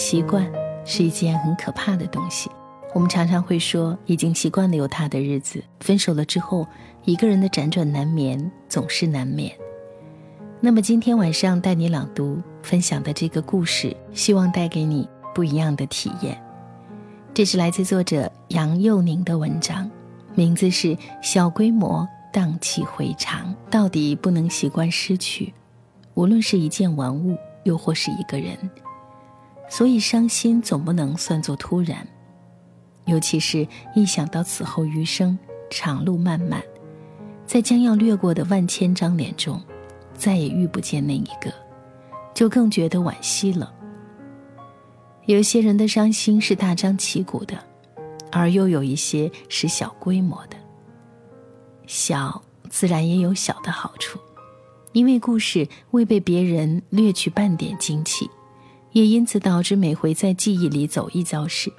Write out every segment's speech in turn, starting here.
习惯是一件很可怕的东西。我们常常会说，已经习惯了有他的日子，分手了之后，一个人的辗转难眠总是难免。那么今天晚上带你朗读分享的这个故事，希望带给你不一样的体验。这是来自作者杨佑宁的文章，名字是《小规模荡气回肠》，到底不能习惯失去，无论是一件玩物，又或是一个人。所以伤心总不能算作突然。尤其是一想到此后余生长路漫漫，在将要掠过的万千张脸中，再也遇不见那一个，就更觉得惋惜了。有些人的伤心是大张旗鼓的，而又有一些是小规模的。小自然也有小的好处，因为故事未被别人掠去半点惊奇，也因此导致每回在记忆里走一遭时。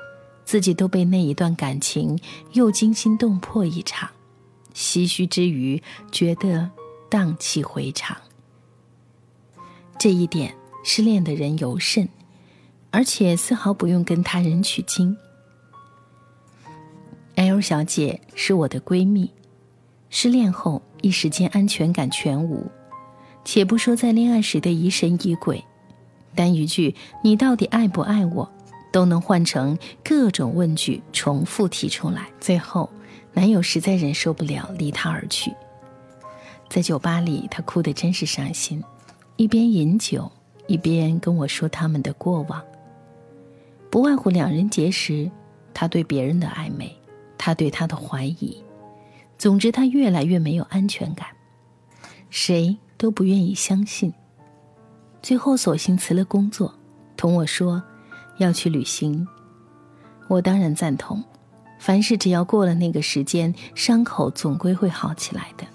自己都被那一段感情又惊心动魄一场，唏嘘之余觉得荡气回肠。这一点失恋的人尤甚，而且丝毫不用跟他人取经。L 小姐是我的闺蜜，失恋后一时间安全感全无，且不说在恋爱时的疑神疑鬼，单一句“你到底爱不爱我”。都能换成各种问句重复提出来，最后男友实在忍受不了，离她而去。在酒吧里，她哭得真是伤心，一边饮酒，一边跟我说他们的过往。不外乎两人结识，他对别人的暧昧，他对他的怀疑。总之，他越来越没有安全感，谁都不愿意相信。最后，索性辞了工作，同我说。要去旅行，我当然赞同。凡事只要过了那个时间，伤口总归会好起来的。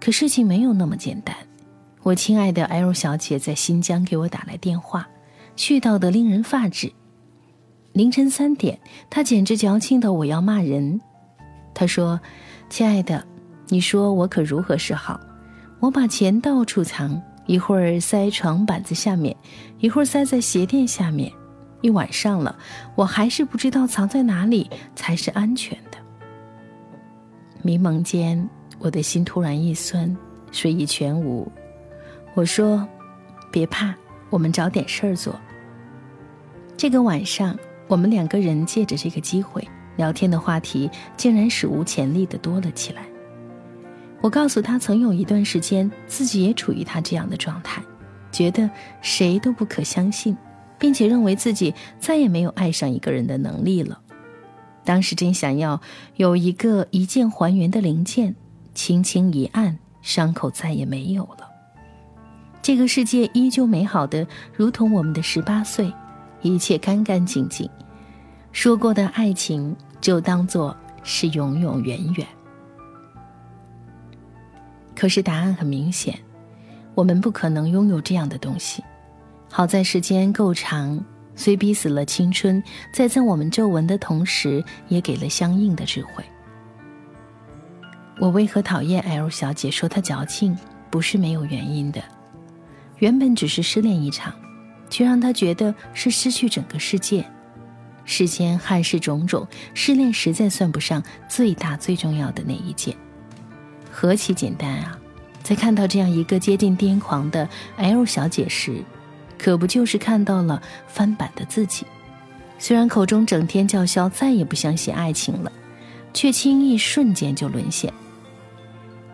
可事情没有那么简单。我亲爱的 L 小姐在新疆给我打来电话，絮叨的令人发指。凌晨三点，她简直矫情的我要骂人。她说：“亲爱的，你说我可如何是好？我把钱到处藏。”一会儿塞床板子下面，一会儿塞在鞋垫下面，一晚上了，我还是不知道藏在哪里才是安全的。迷蒙间，我的心突然一酸，睡意全无。我说：“别怕，我们找点事儿做。”这个晚上，我们两个人借着这个机会聊天的话题，竟然史无前例的多了起来。我告诉他，曾有一段时间，自己也处于他这样的状态，觉得谁都不可相信，并且认为自己再也没有爱上一个人的能力了。当时真想要有一个一键还原的零件，轻轻一按，伤口再也没有了。这个世界依旧美好的，如同我们的十八岁，一切干干净净。说过的爱情，就当做是永永远远。可是答案很明显，我们不可能拥有这样的东西。好在时间够长，虽逼死了青春，在赠我们皱纹的同时，也给了相应的智慧。我为何讨厌 L 小姐？说她矫情，不是没有原因的。原本只是失恋一场，却让她觉得是失去整个世界。世间憾事种种，失恋实在算不上最大最重要的那一件。何其简单啊！在看到这样一个接近癫狂的 L 小姐时，可不就是看到了翻版的自己？虽然口中整天叫嚣再也不相信爱情了，却轻易瞬间就沦陷。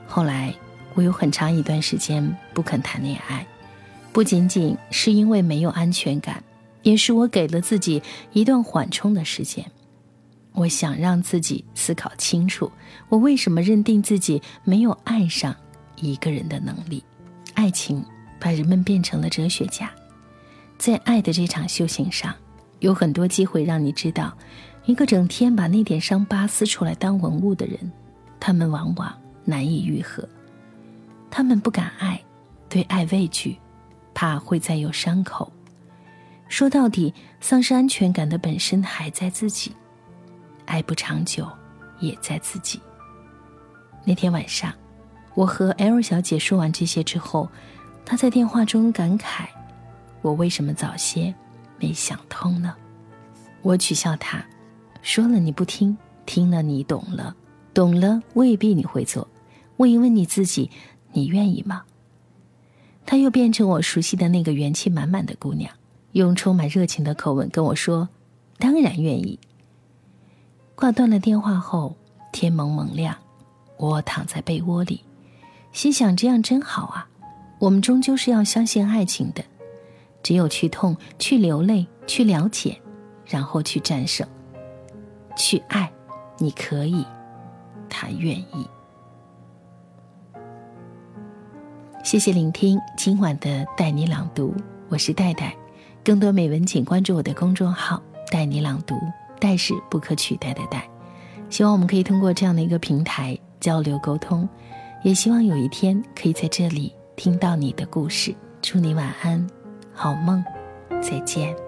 后来，我有很长一段时间不肯谈恋爱，不仅仅是因为没有安全感，也是我给了自己一段缓冲的时间。我想让自己思考清楚，我为什么认定自己没有爱上一个人的能力？爱情把人们变成了哲学家，在爱的这场修行上，有很多机会让你知道，一个整天把那点伤疤撕出来当文物的人，他们往往难以愈合。他们不敢爱，对爱畏惧，怕会再有伤口。说到底，丧失安全感的本身还在自己。爱不长久，也在自己。那天晚上，我和 L 小姐说完这些之后，她在电话中感慨：“我为什么早些没想通呢？我取笑她，说了你不听，听了你懂了，懂了未必你会做。问一问你自己，你愿意吗？他又变成我熟悉的那个元气满满的姑娘，用充满热情的口吻跟我说：“当然愿意。”挂断了电话后，天蒙蒙亮，我躺在被窝里，心想：这样真好啊！我们终究是要相信爱情的，只有去痛、去流泪、去了解，然后去战胜、去爱。你可以，他愿意。谢谢聆听今晚的带你朗读，我是戴戴。更多美文，请关注我的公众号“带你朗读”。代是不可取代的代，希望我们可以通过这样的一个平台交流沟通，也希望有一天可以在这里听到你的故事。祝你晚安，好梦，再见。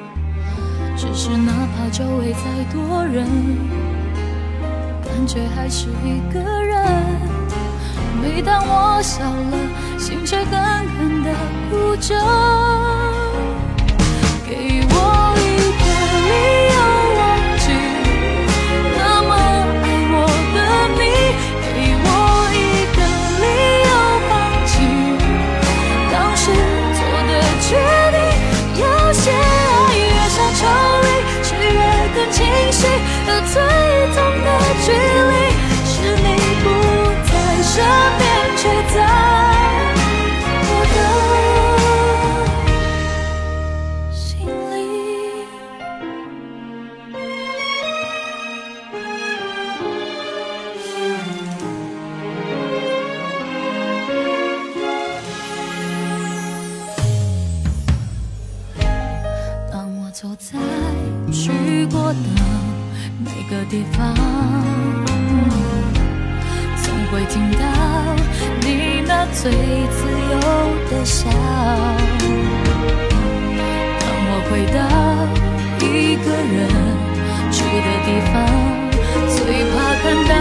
只是哪怕周围再多人，感觉还是一个人。每当我笑了，心却狠狠的哭着。给我最自由的笑。当我回到一个人住的地方，最怕看到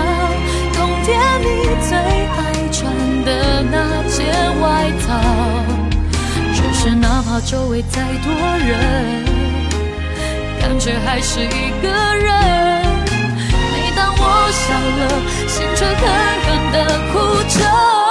冬天你最爱穿的那件外套。只是哪怕周围再多人，感觉还是一个人。每当我笑了，心却狠狠地哭着。